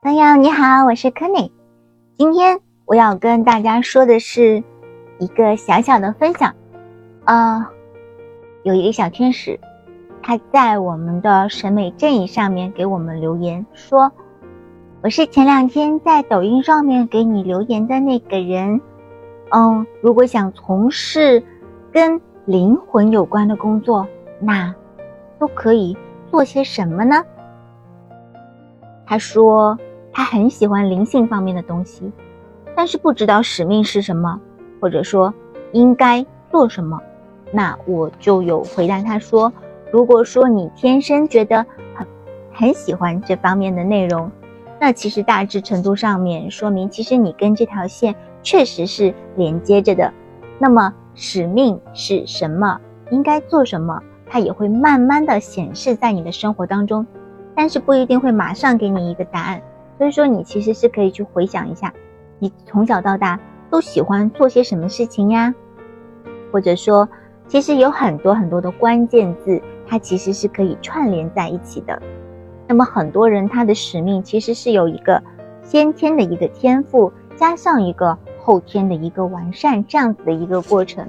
朋友你好，我是 Kenny。今天我要跟大家说的是一个小小的分享。啊，有一个小天使，他在我们的审美阵营上面给我们留言说：“我是前两天在抖音上面给你留言的那个人。嗯，如果想从事跟灵魂有关的工作，那都可以做些什么呢？”他说。他很喜欢灵性方面的东西，但是不知道使命是什么，或者说应该做什么。那我就有回答他说：“如果说你天生觉得很很喜欢这方面的内容，那其实大致程度上面说明，其实你跟这条线确实是连接着的。那么使命是什么？应该做什么？它也会慢慢的显示在你的生活当中，但是不一定会马上给你一个答案。”所以说，你其实是可以去回想一下，你从小到大都喜欢做些什么事情呀？或者说，其实有很多很多的关键字，它其实是可以串联在一起的。那么很多人他的使命其实是有一个先天的一个天赋，加上一个后天的一个完善，这样子的一个过程。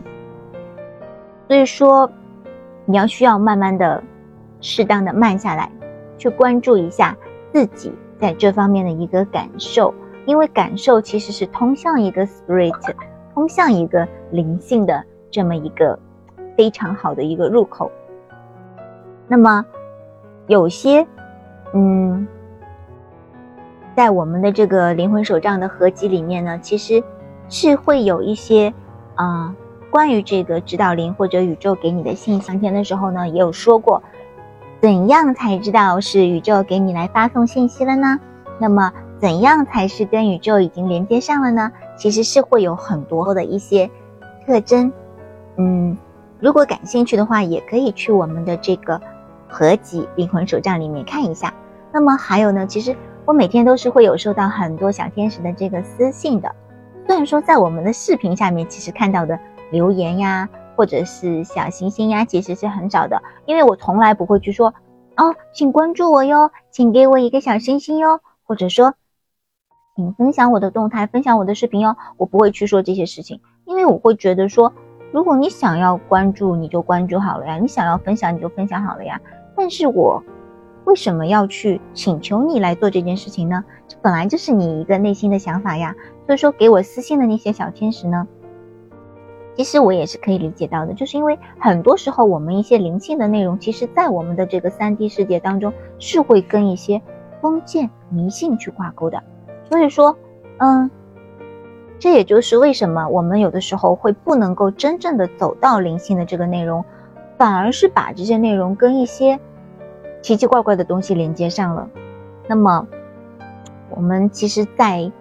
所以说，你要需要慢慢的、适当的慢下来，去关注一下自己。在这方面的一个感受，因为感受其实是通向一个 spirit，通向一个灵性的这么一个非常好的一个入口。那么，有些，嗯，在我们的这个灵魂手账的合集里面呢，其实是会有一些啊，关于这个指导灵或者宇宙给你的信息。天的时候呢，也有说过。怎样才知道是宇宙给你来发送信息了呢？那么怎样才是跟宇宙已经连接上了呢？其实是会有很多的一些特征。嗯，如果感兴趣的话，也可以去我们的这个合集灵魂手账里面看一下。那么还有呢，其实我每天都是会有收到很多小天使的这个私信的。虽然说在我们的视频下面，其实看到的留言呀。或者是小星星呀，其实是很少的，因为我从来不会去说哦，请关注我哟，请给我一个小星星哟，或者说，请分享我的动态，分享我的视频哟，我不会去说这些事情，因为我会觉得说，如果你想要关注，你就关注好了呀，你想要分享，你就分享好了呀。但是我为什么要去请求你来做这件事情呢？这本来就是你一个内心的想法呀。所以说，给我私信的那些小天使呢？其实我也是可以理解到的，就是因为很多时候我们一些灵性的内容，其实，在我们的这个三 D 世界当中，是会跟一些封建迷信去挂钩的。所以说，嗯，这也就是为什么我们有的时候会不能够真正的走到灵性的这个内容，反而是把这些内容跟一些奇奇怪怪的东西连接上了。那么，我们其实，在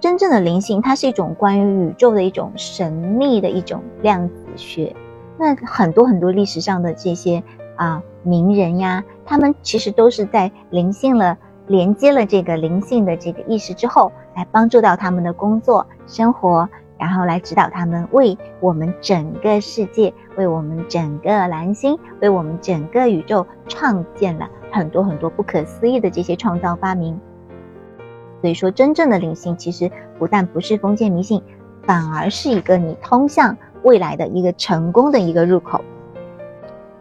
真正的灵性，它是一种关于宇宙的一种神秘的一种量子学。那很多很多历史上的这些啊名人呀，他们其实都是在灵性了连接了这个灵性的这个意识之后，来帮助到他们的工作生活，然后来指导他们为我们整个世界、为我们整个蓝星、为我们整个宇宙创建了很多很多不可思议的这些创造发明。所以说，真正的灵性其实不但不是封建迷信，反而是一个你通向未来的一个成功的一个入口。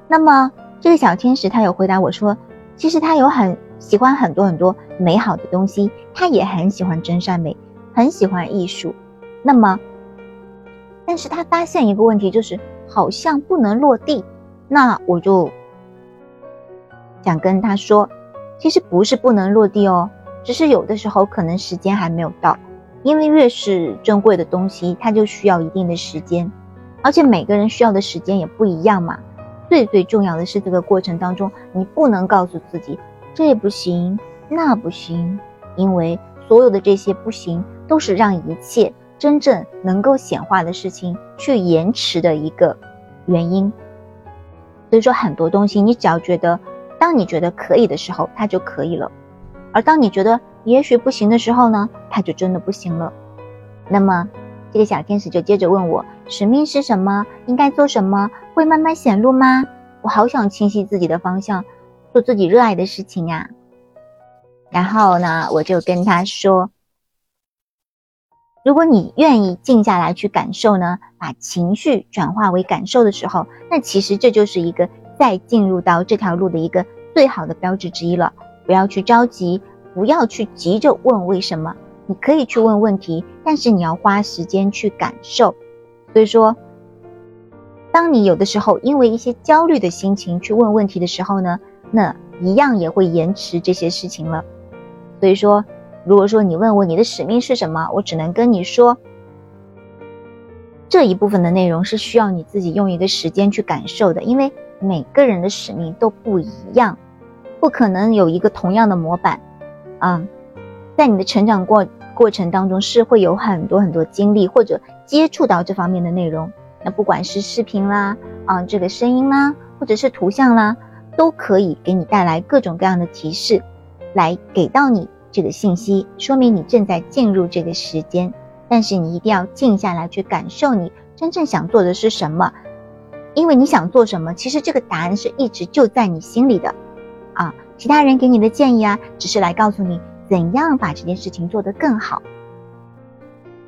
那么，这个小天使他有回答我说，其实他有很喜欢很多很多美好的东西，他也很喜欢真善美，很喜欢艺术。那么，但是他发现一个问题，就是好像不能落地。那我就想跟他说，其实不是不能落地哦。只是有的时候可能时间还没有到，因为越是珍贵的东西，它就需要一定的时间，而且每个人需要的时间也不一样嘛。最最重要的是这个过程当中，你不能告诉自己这不行那不行，因为所有的这些不行都是让一切真正能够显化的事情去延迟的一个原因。所以说很多东西，你只要觉得，当你觉得可以的时候，它就可以了。而当你觉得也许不行的时候呢，它就真的不行了。那么，这个小天使就接着问我：使命是什么？应该做什么？会慢慢显露吗？我好想清晰自己的方向，做自己热爱的事情呀。然后呢，我就跟他说。如果你愿意静下来去感受呢，把情绪转化为感受的时候，那其实这就是一个再进入到这条路的一个最好的标志之一了。不要去着急，不要去急着问为什么，你可以去问问题，但是你要花时间去感受。所以说，当你有的时候因为一些焦虑的心情去问问题的时候呢，那一样也会延迟这些事情了。所以说。如果说你问我你的使命是什么，我只能跟你说，这一部分的内容是需要你自己用一个时间去感受的，因为每个人的使命都不一样，不可能有一个同样的模板。啊，在你的成长过过程当中是会有很多很多经历或者接触到这方面的内容，那不管是视频啦，啊这个声音啦，或者是图像啦，都可以给你带来各种各样的提示，来给到你。这个信息说明你正在进入这个时间，但是你一定要静下来去感受你真正想做的是什么，因为你想做什么，其实这个答案是一直就在你心里的，啊，其他人给你的建议啊，只是来告诉你怎样把这件事情做得更好，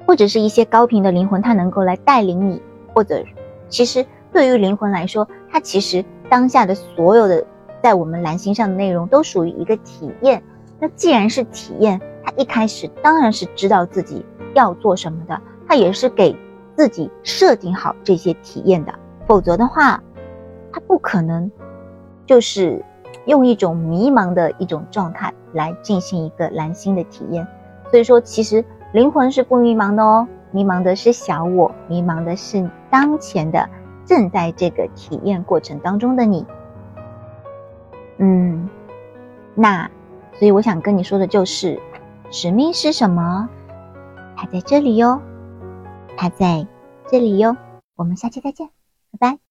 或者是一些高频的灵魂，它能够来带领你，或者其实对于灵魂来说，它其实当下的所有的在我们蓝星上的内容都属于一个体验。那既然是体验，他一开始当然是知道自己要做什么的，他也是给自己设定好这些体验的，否则的话，他不可能就是用一种迷茫的一种状态来进行一个蓝星的体验。所以说，其实灵魂是不迷茫的哦，迷茫的是小我，迷茫的是当前的正在这个体验过程当中的你。嗯，那。所以我想跟你说的就是，使命是什么？它在这里哟，它在这里哟。我们下期再见，拜拜。